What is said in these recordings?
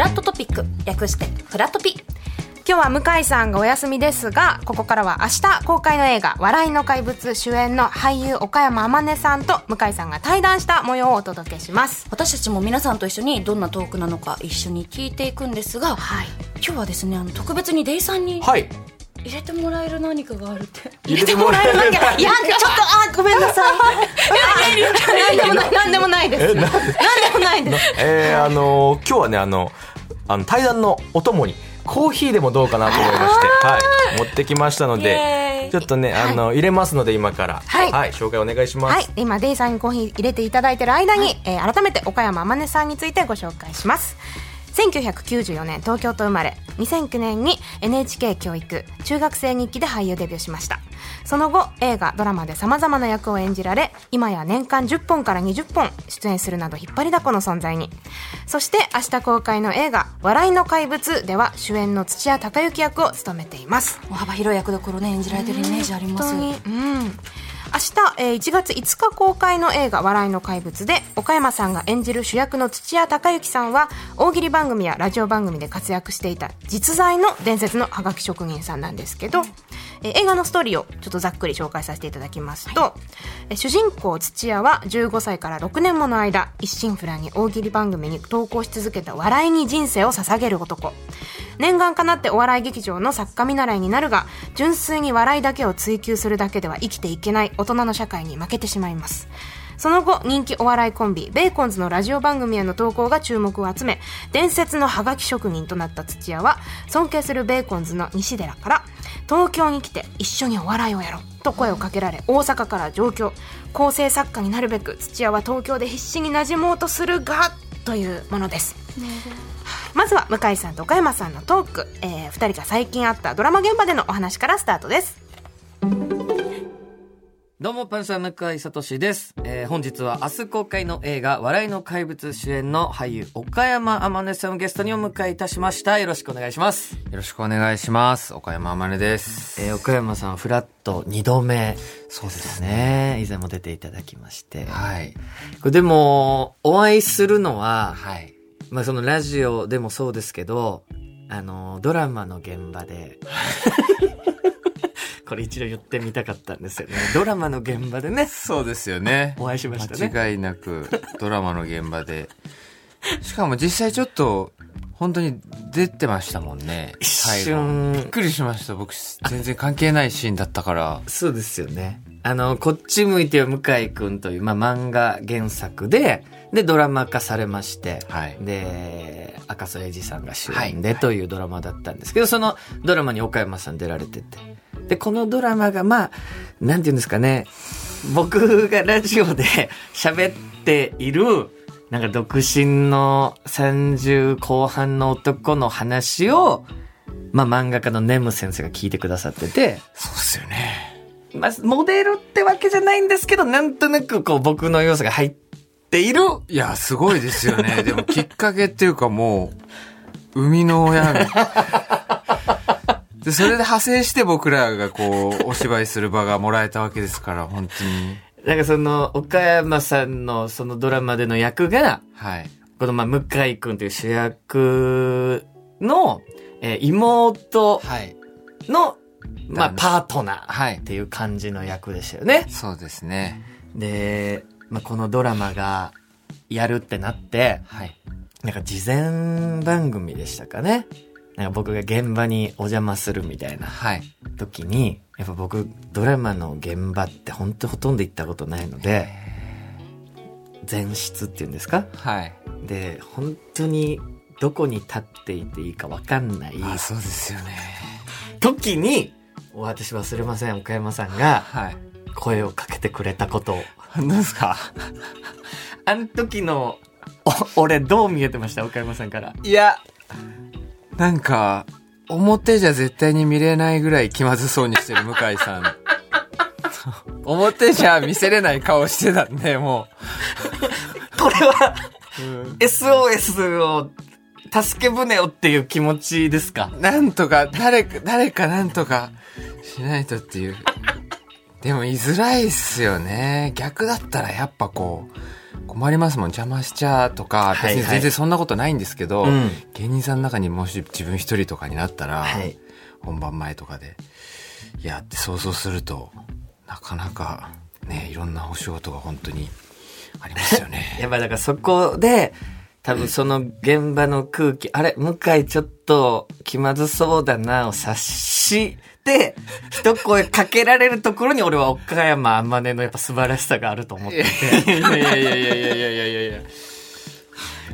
ラットトピック。略してフラトピ。今日は向井さんがお休みですがここからは明日公開の映画「笑いの怪物」主演の俳優岡山天音さんと向井さんが対談した模様をお届けします。私たちも皆さんと一緒にどんなトークなのか一緒に聞いていくんですが、はい。今日はですねあの特別にデイさんにはい。入れてもらえる何かがあるって。入れてもらえる。わけいやちょっとあごめんなさい。何でもない何でもないです。何でもないです。えー、あのー今日はね、あの、あの、対談のお供に、コーヒーでもどうかなと思いまして、はい。持ってきましたのでイ、ちょっとね、あの、入れますので、今から。はい紹介お願いします。はい、今デイさんにコーヒー入れていただいてる間に、えー改めて岡山天音さんについてご紹介します1994年東京と生まれ。2009年に NHK 教育中学生日記で俳優デビューしました。その後映画ドラマでさまざまな役を演じられ今や年間10本から20本出演するなど引っ張りだこの存在に。そして明日公開の映画「笑いの怪物」では主演の土屋隆之役を務めています。幅広い役どころね演じられてるイメージあります。本当に。うん明日、えー1月5日公開の映画「笑いの怪物」で岡山さんが演じる主役の土屋隆之さんは大喜利番組やラジオ番組で活躍していた実在の伝説のハガキ職人さんなんですけど、えー映画のストーリーをちょっとざっくり紹介させていただきますと、えー主人公土屋は15歳から6年もの間一心不乱に大喜利番組に投稿し続けた笑いに人生を捧げる男念願かなってお笑い劇場の作家見習いになるが純粋に笑いだけを追求するだけでは生きていけない大人の社会に負けてしまいます。その後人気お笑いコンビベーコンズのラジオ番組への投稿が注目を集め伝説のハガキ職人となった土屋は尊敬するベーコンズの西寺から東京に来て一緒にお笑いをやろうと声をかけられ大阪から上京。構成作家になるべく土屋は東京で必死に馴染もうとするがというものです。まずは向井さんと岡山さんのトーク、えー、2人が最近あったドラマ現場でのお話からスタートですどうも、パンサー向井聡です。えー本日は明日公開の映画、笑いの怪物主演の俳優、岡山天音さんをゲストにお迎えいたしました。よろしくお願いします。よろしくお願いします。岡山天音です。えー岡山さん、フラット2度目。そうですね。以前も出ていただきまして。はい。これでも、お会いするのは、はい。まあそのラジオでもそうですけど、あの、ドラマの現場で、これ一度言ってみたかったんですよね。ドラマの現場でね、そうですよね。お会いしましたね。間違いなくドラマの現場で。しかも実際ちょっと、本当に出てましたもんね。一瞬びっくりしました。僕、全然関係ないシーンだったから。そうですよね。あの、こっち向いてよ向井くんという、まあ、漫画原作で、で、ドラマ化されまして、はいで、赤楚衛二さんが主演でというドラマだったんですけど、そのドラマに岡山さん出られてて。で、このドラマが、まあ、なんていうんですかね、僕がラジオで 喋っている、なんか独身の30後半の男の話を、まあ漫画家のネム先生が聞いてくださってて、そうですよね。まあ、モデルってわけじゃないんですけど、なんとなくこう僕の要素が入っている。いや、すごいですよね。でもきっかけっていうかもう、生みの親が。で、それで派生して僕らがこう、お芝居する場がもらえたわけですから、本当に。なんかその、岡山さんのそのドラマでの役が、はい。このまあ、向井くんという主役の、えー妹はい。の、まあ、パートナーはいっていう感じの役でしたよね。そうですね。で、まあ、このドラマがやるってなって、はい。なんか事前番組でしたかね。なんか僕が現場にお邪魔するみたいなはい。時に、やっぱ僕ドラマの現場って本当ほとんど行ったことないので、前室っていうんですか？はい。で、本当にどこに立っていていいかわかんないあ、そうですよね。時に、私忘れません、岡山さんがはい。声をかけてくれたことを。何ですか？あの時の、お俺どう見えてました岡山さんから？いや、なんか、表じゃ絶対に見れないぐらい気まずそうにしてる向井さん。表じゃ見せれない顔してたんで、もこれは、う。うん SOS を、助け舟をっていう気持ちですか？なんとか、誰か、誰かなんとかしないとっていう。でも、居づらいっすよね。逆だったらやっぱこう、困りますもん邪魔しちゃとか、はいはい。別に全然そんなことないんですけど、うん。芸人さんの中にもし自分一人とかになったら、はい。本番前とかでいやって想像するとなかなかねいろんなお仕事が本当にありますよね。やっぱだからそこで、多分その現場の空気、あれ、向井ちょっと気まずそうだなを察して、一声かけられるところに俺は岡山あまねのやっぱ素晴らしさがあると思ってて。いやいやいやいやいやいやいやいや、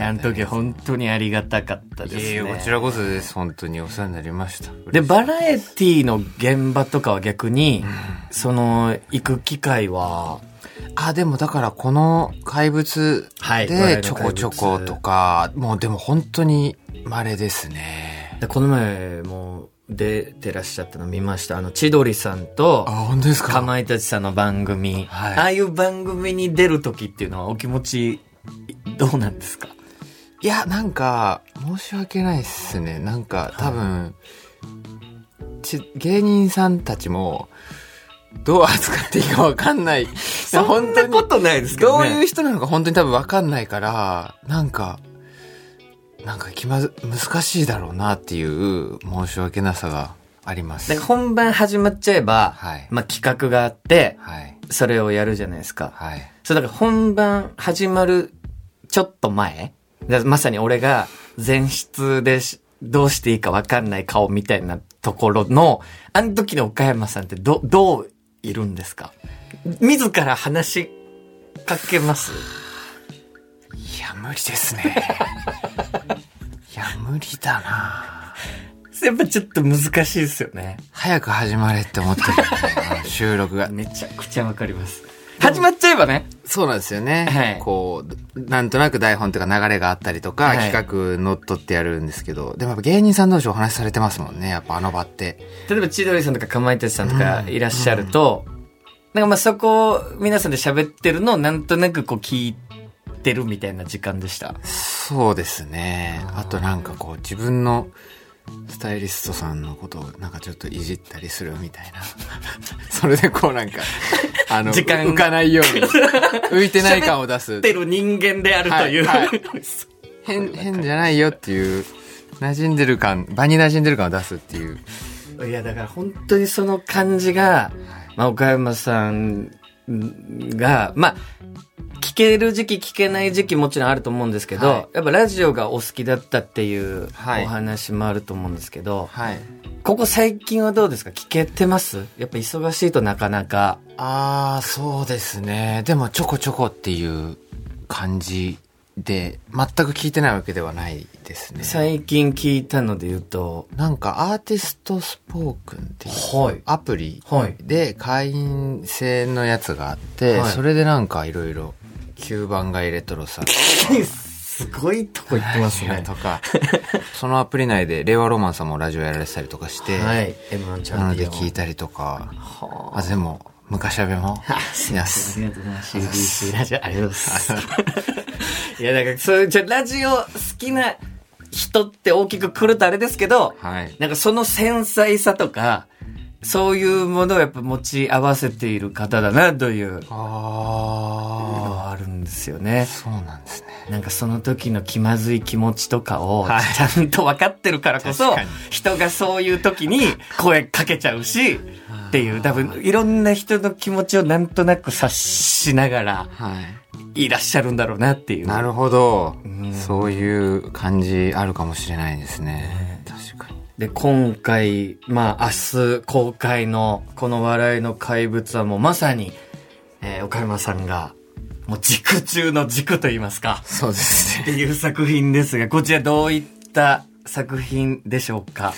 あの時本当にありがたかったですね。いやいやこちらこそです。本当にお世話になりました。で、バラエティの現場とかは逆に、その、行く機会は、あ、でもだからこの怪物はいでちょこちょことか、もうでも本当に稀ですね。でこの前も出てらっしゃったの見ました。あの、千鳥さんと、あ、本当ですか？かまいたちさんの番組、はい。ああいう番組に出る時っていうのはお気持ちどうなんですか？いや、なんか、申し訳ないっすね。なんか、多分、ち芸人さんたちも、どう扱っていいかわかんない。そんなことないですけどね。どういう人なのか本当に多分わかんないから、なんか、なんか気まず、難しいだろうなっていう申し訳なさがあります。本番始まっちゃえば、はいまあ企画があって、はい。それをやるじゃないですか。はい。そうだから本番始まるちょっと前、まさに俺が前室でしどうしていいかわかんない顔みたいなところの、あの時の岡山さんってど、どういるんですか？自ら話しかけます？いや、無理ですね。いや、無理だなやっぱちょっと難しいですよね。早く始まれって思ってる、収録が。めちゃくちゃわかります。始まっちゃえばね。そうなんですよね。はいこう、なんとなく台本とか流れがあったりとか、はい企画乗っ取ってやるんですけど、でもやっぱ芸人さん同士お話しされてますもんね、やっぱあの場って。例えば千鳥さんとかかまいたちさんとかいらっしゃると、なんかまあそこを皆さんで喋ってるのをなんとなくこう聞いてるみたいな時間でした？そうですね。あとなんかこう、自分のスタイリストさんのことをなんかちょっといじったりするみたいな。それでこうなんか、あの、時間浮かないように、浮いてない感を出す。ってる人間であるという。はいはい変、変じゃないよっていう、馴染んでる感、場に馴染んでる感を出すっていう。いや、だから本当にその感じが、まあ、岡山さんが、まあ、聞ける時期聞けない時期もちろんあると思うんですけど、はいやっぱラジオがお好きだったっていうはいお話もあると思うんですけど、はい。ここ最近はどうですか？聞けてます？やっぱ忙しいとなかなか。ああ、そうですね。でもちょこちょこっていう感じで、全く聞いてないわけではないですね。最近聞いたので言うと、なんかアーティストスポークンっていうはいアプリはいで会員制のやつがあって、はいそれでなんかいろいろ9番街レトロさん すごいとこ行ってますね。とか、そのアプリ内で令和ロマンさんもラジオやられてたりとかして、はい。M1 チャなのンピオン。で聞いたりとか、はあ、でも、昔はべも、すいません。ありがとうございます。CBC ラジオ、ありがとうございます。いや、だから、そういう、ちょ、ラジオ好きな人って大きくくるとあれですけど、はい。なんかその繊細さとか、そういうものをやっぱ持ち合わせている方だな、というのあはあるんですよねあ、。そうなんですね。なんかその時の気まずい気持ちとかを、はいちゃんと分かってるからこそ人がそういう時に声かけちゃうし、っていう、多分いろんな人の気持ちをなんとなく察しながらはい。いらっしゃるんだろうなっていう。なるほどん。そういう感じあるかもしれないですね。確かに。で、今回、まあ明日公開のこの笑いの怪物はもうまさに、えー岡山さんが、もう軸中の軸と言いますか。そうですね。っていう作品ですが、こちらどういった作品でしょうか？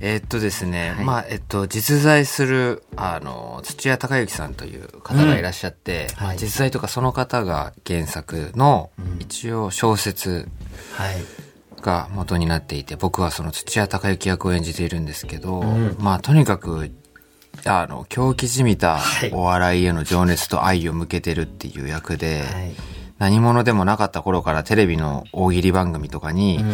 えーっとですね、はいまあ、えっと、実在する、あの、土屋隆之さんという方がいらっしゃって、まあ、はい実在とかその方が原作のうん、一応小説はい。が元になっていて、僕はその土屋隆之役を演じているんですけど、うん。まあ、とにかく、あの、狂気じみたはい。お笑いへの情熱と愛を向けてるっていう役で、はい。何者でもなかった頃からテレビの大喜利番組とかに、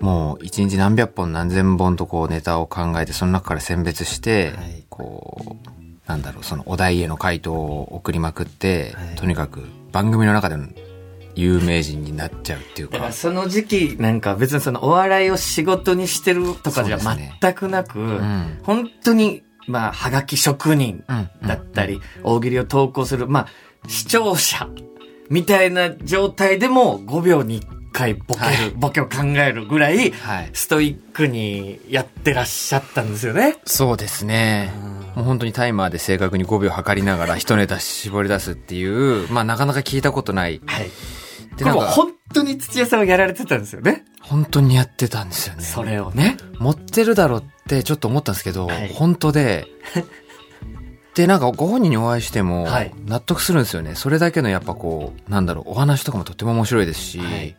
もう一日何百本何千本とこうネタを考えてその中から選別して、はい。こうなんだろうそのお題への回答を送りまくって、はい。とにかく番組の中での有名人になっちゃうっていうか。その時期なんか別にそのお笑いを仕事にしてるとかじゃ全くなく、ん本当に、まあ、はがき職人だったり、大喜利を投稿する、まあ、視聴者みたいな状態でも5秒に1回ボケる、はいボケを考えるぐらいストイックにやってらっしゃったんですよね。そうですね。もう本当にタイマーで正確に5秒測りながら一ネタ絞り出すっていう、まあなかなか聞いたことない。はい。で、も本当に土屋さんはやられてたんですよね。本当にやってたんですよね。それをね。持ってるだろうってちょっと思ったんですけど、はい本当で、で、なんかご本人にお会いしてもはい、納得するんですよね。それだけのやっぱこう、なんだろう、お話とかもとっても面白いですし、はい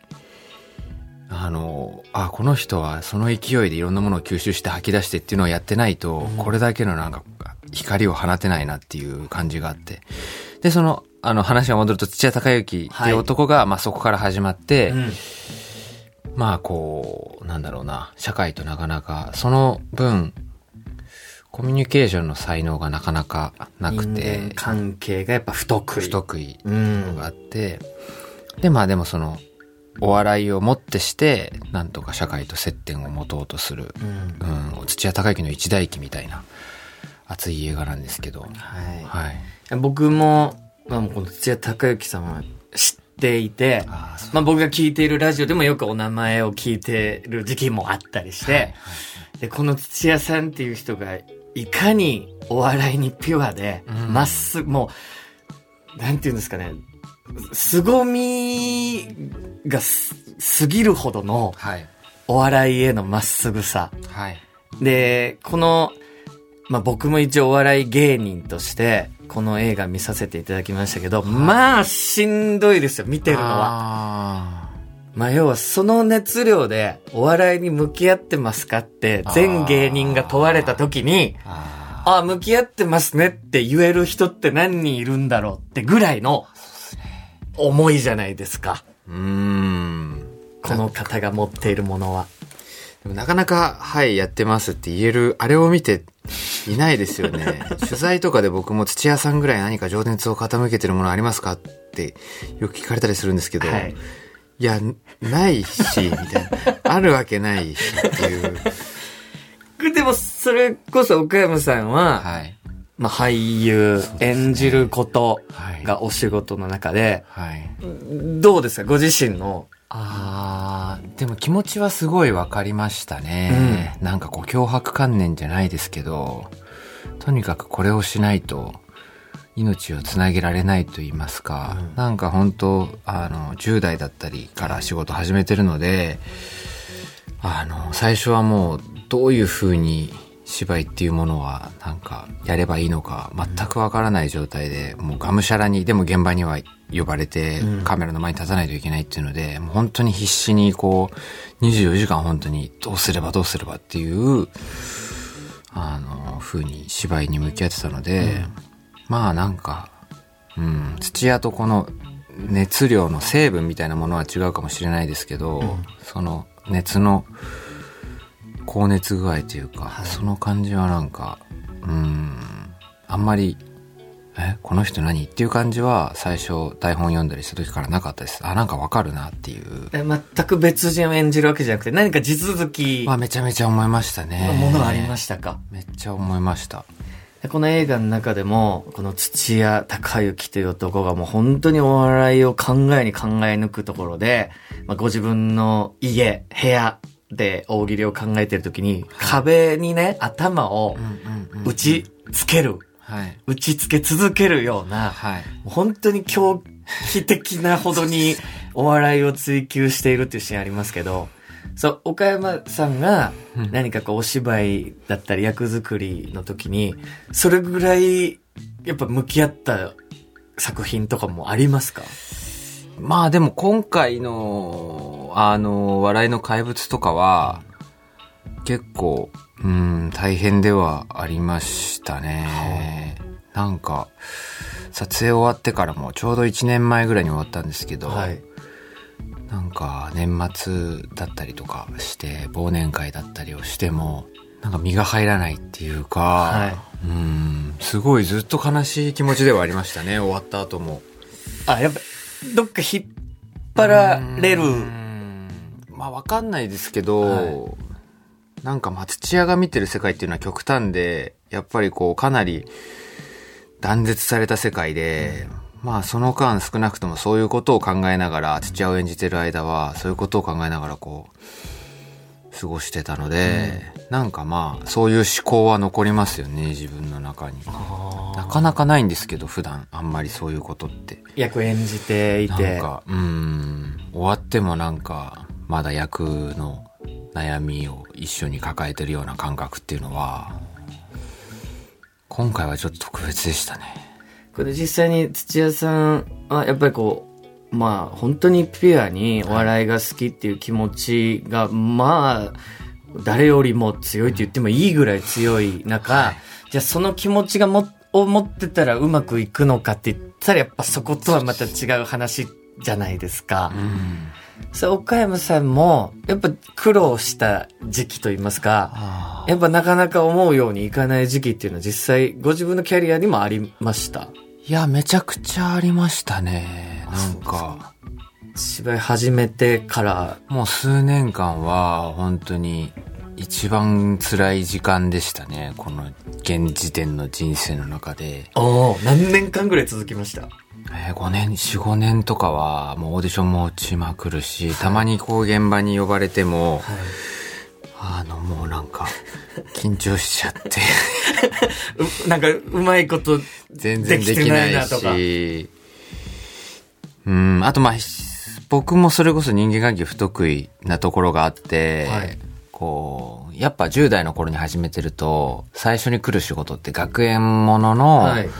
あの、あ、この人はその勢いでいろんなものを吸収して吐き出してっていうのをやってないと、これだけのなんか光を放てないなっていう感じがあって。で、その、あの話が戻ると土屋隆之っていう男が、まあそこから始まって、うん。まあこう、なんだろうな、社会となかなか、その分、コミュニケーションの才能がなかなかなくて、関係がやっぱ不得意。不得意うのん。があって、でまあでもその、お笑いをもってして、なんとか社会と接点を持とうとする、うん。うん、土屋隆之の一代記みたいな、熱い映画なんですけど、はい。はい。僕も、まあ、もうこの土屋隆之さんは知っていて、あまあ僕が聞いているラジオでもよくお名前を聞いてる時期もあったりして、で、この土屋さんっていう人が、いかにお笑いにピュアで、うんまっすぐ、もう、なんていうんですかね、凄みがす過ぎるほどのはい。お笑いへのまっすぐさ。はい。で、この、まあ、僕も一応お笑い芸人として、この映画見させていただきましたけど、まあ、しんどいですよ、見てるのは。は。まあ、要はその熱量でお笑いに向き合ってますかって、全芸人が問われた時に、あああ、向き合ってますねって言える人って何人いるんだろうってぐらいの、思いじゃないですか。ーうーん。この方が持っているものは。でもなかなか、はい、やってますって言える、あれを見ていないですよね。取材とかで僕も土屋さんぐらい何か情熱を傾けてるものありますかってよく聞かれたりするんですけど、はいい、や、ないし、みたいな。あるわけないしっていう。でも、それこそ岡山さんは、はい。まあ、俳優、演じることはいがお仕事の中で、はい。どうですか？ご自身の。あー、でも気持ちはすごいわかりましたね。なんかこう脅迫観念じゃないですけど、とにかくこれをしないと命をつなげられないと言いますか、なんか本当あの、10代だったりから仕事始めてるので、あの、最初はもうどういう風に芝居っていうものはなんかやればいいのか全くわからない状態で、もうがむしゃらに、でも現場には呼ばれてカメラの前に立たないといけないっていうので、もう本当に必死にこう、24時間本当にどうすればどうすればっていう、あの、風に芝居に向き合ってたので、まあなんか、うん、土屋とこの熱量の成分みたいなものは違うかもしれないですけど、その熱の高熱具合というか、その感じはなんか、うん、あんまり、え、この人何っていう感じは最初台本読んだりした時からなかったです。あ、なんかわかるなっていう。え全く別人を演じるわけじゃなくて、何か地続きまあのめちゃめちゃ思いましたね。ものはありましたか、めっちゃ思いました。でこの映画の中でも、この土屋隆之という男がもう本当にお笑いを考えに考え抜くところで、まあ、ご自分の家、部屋で大喜利を考えてる時に、壁にね、頭を打ちつける、はい。打ちつけ続けるような、はい。本当に狂気的なほどに お笑いを追求しているっていうシーンありますけど、そう、岡山さんが何かこうお芝居だったり役作りの時に、それぐらいやっぱ向き合った作品とかもありますか？まあでも今回の、あの、笑いの怪物とかは、結構、うん、大変ではありましたね。なんか、撮影終わってからもちょうど1年前ぐらいに終わったんですけど、はい。なんか年末だったりとかして、忘年会だったりをしても、なんか身が入らないっていうか、はいうん、すごいずっと悲しい気持ちではありましたね、終わった後も。あ、やっぱ、どっか引っ張られる。うん。まあわかんないですけど、なんかまあ土屋が見てる世界っていうのは極端で、やっぱりこうかなり断絶された世界で、まあその間少なくともそういうことを考えながら、土屋を演じてる間はそういうことを考えながらこう、過ごしてたので、なんかまあそういう思考は残りますよね、自分の中に。なかなかないんですけど、普段あんまりそういうことって。役演じていなんて。か、うん、終わってもなんか、まだ役の悩みを一緒に抱えてるような感覚っていうのは、今回はちょっと特別でしたね。これ実際に土屋さんはやっぱりこう、まあ本当にピュアにお笑いが好きっていう気持ちが、まあ、誰よりも強いって言ってもいいぐらい強い中、じゃあその気持ちがも、を持ってたらうまくいくのかって言ったらやっぱそことはまた違う話じゃないですか。それ岡山さんも、やっぱ苦労した時期といいますか、やっぱなかなか思うようにいかない時期っていうのは実際ご自分のキャリアにもありました？いや、めちゃくちゃありましたね。なんか、芝居始めてから、もう数年間は本当に一番辛い時間でしたね。この現時点の人生の中で。おお何年間ぐらい続きました？えー、5年、4、5年とかは、もうオーディションも落ちまくるし、たまにこう現場に呼ばれても、あの、もうなんか、緊張しちゃって、うなんか、うまいこと、全然できないし、うん、あとまあ、僕もそれこそ人間関係不得意なところがあって、はいこう、やっぱ10代の頃に始めてると、最初に来る仕事って学園ものの、はい。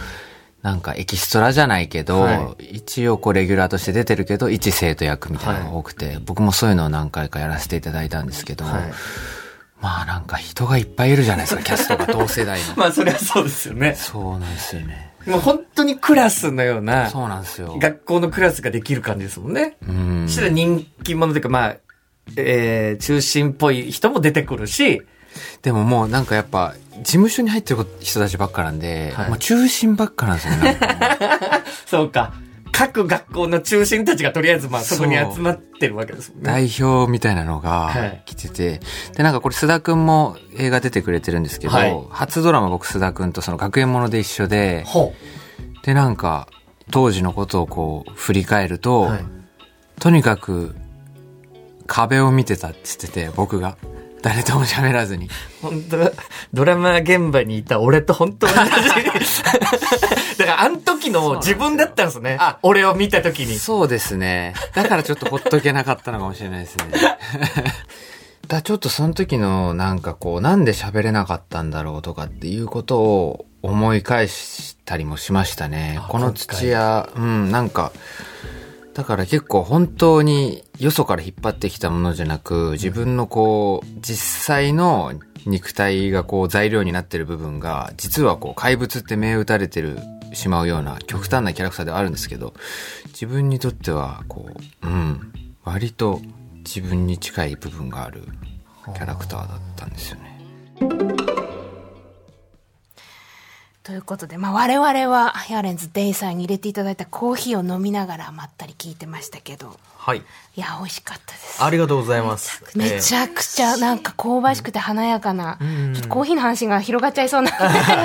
なんかエキストラじゃないけど、は一応こうレギュラーとして出てるけど、一生徒役みたいなのが多くて、僕もそういうのを何回かやらせていただいたんですけど、はい。まあなんか人がいっぱいいるじゃないですか、キャストが同世代の。まあ、それはそうですよね。そうなんですよね。もう本当にクラスのような、そうなんですよ。学校のクラスができる感じですもんね。うんそしたら人気者というか、まあ、えー、中心っぽい人も出てくるし、でももうなんかやっぱ、事務所に入ってる人たちばっかなんで、はいもう中心ばっかなんですよね。そうか。各学校の中心たちがとりあえずまあそこに集まってるわけですもんね。代表みたいなのはい。が来てて、で、なんかこれ須田くんも映画出てくれてるんですけど、はい。初ドラマ僕須田くんとその学園もので一緒で、ほで、なんか、当時のことをこう、振り返ると、はい。とにかく、壁を見てたって言ってて、僕が。誰とも喋らずに。う。本当だドラマ現場にいた俺と本当同じ。だからあの時の自分だったんですね。あ俺を見た時に。そうですね。だからちょっとほっとけなかったのかもしれないですね。だちょっとその時のなんかこう、なんで喋れなかったんだろうとかっていうことを思い返したりもしましたねあ。この土屋、うん、なんか、だから結構本当によそから引っ張ってきたものじゃなく、自分のこう、実際の肉体がこう材料になってる部分が、実はこう怪物って目打たれてる、しまうような極端なキャラクターではあるんですけど、自分にとってはこう、うん、割と自分に近い部分があるキャラクターだったんですよね。ということで、まあ、我々はヤーレンズデイさんに入れていただいたコーヒーを飲みながらまったり聞いてましたけどはい。いや美味しかったですありがとうございます。めちゃくちゃなんか香ばしくて華やかな、ちょっとコーヒーの話が広がっちゃいそうな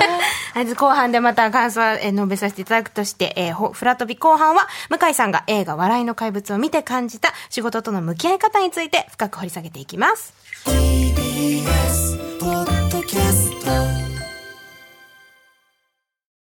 後半でまた感想はえー述べさせていただくとして、えーほフラトビ後半は向井さんが映画笑いの怪物を見て感じた仕事との向き合い方について深く掘り下げていきます。TBS ポッドキャスト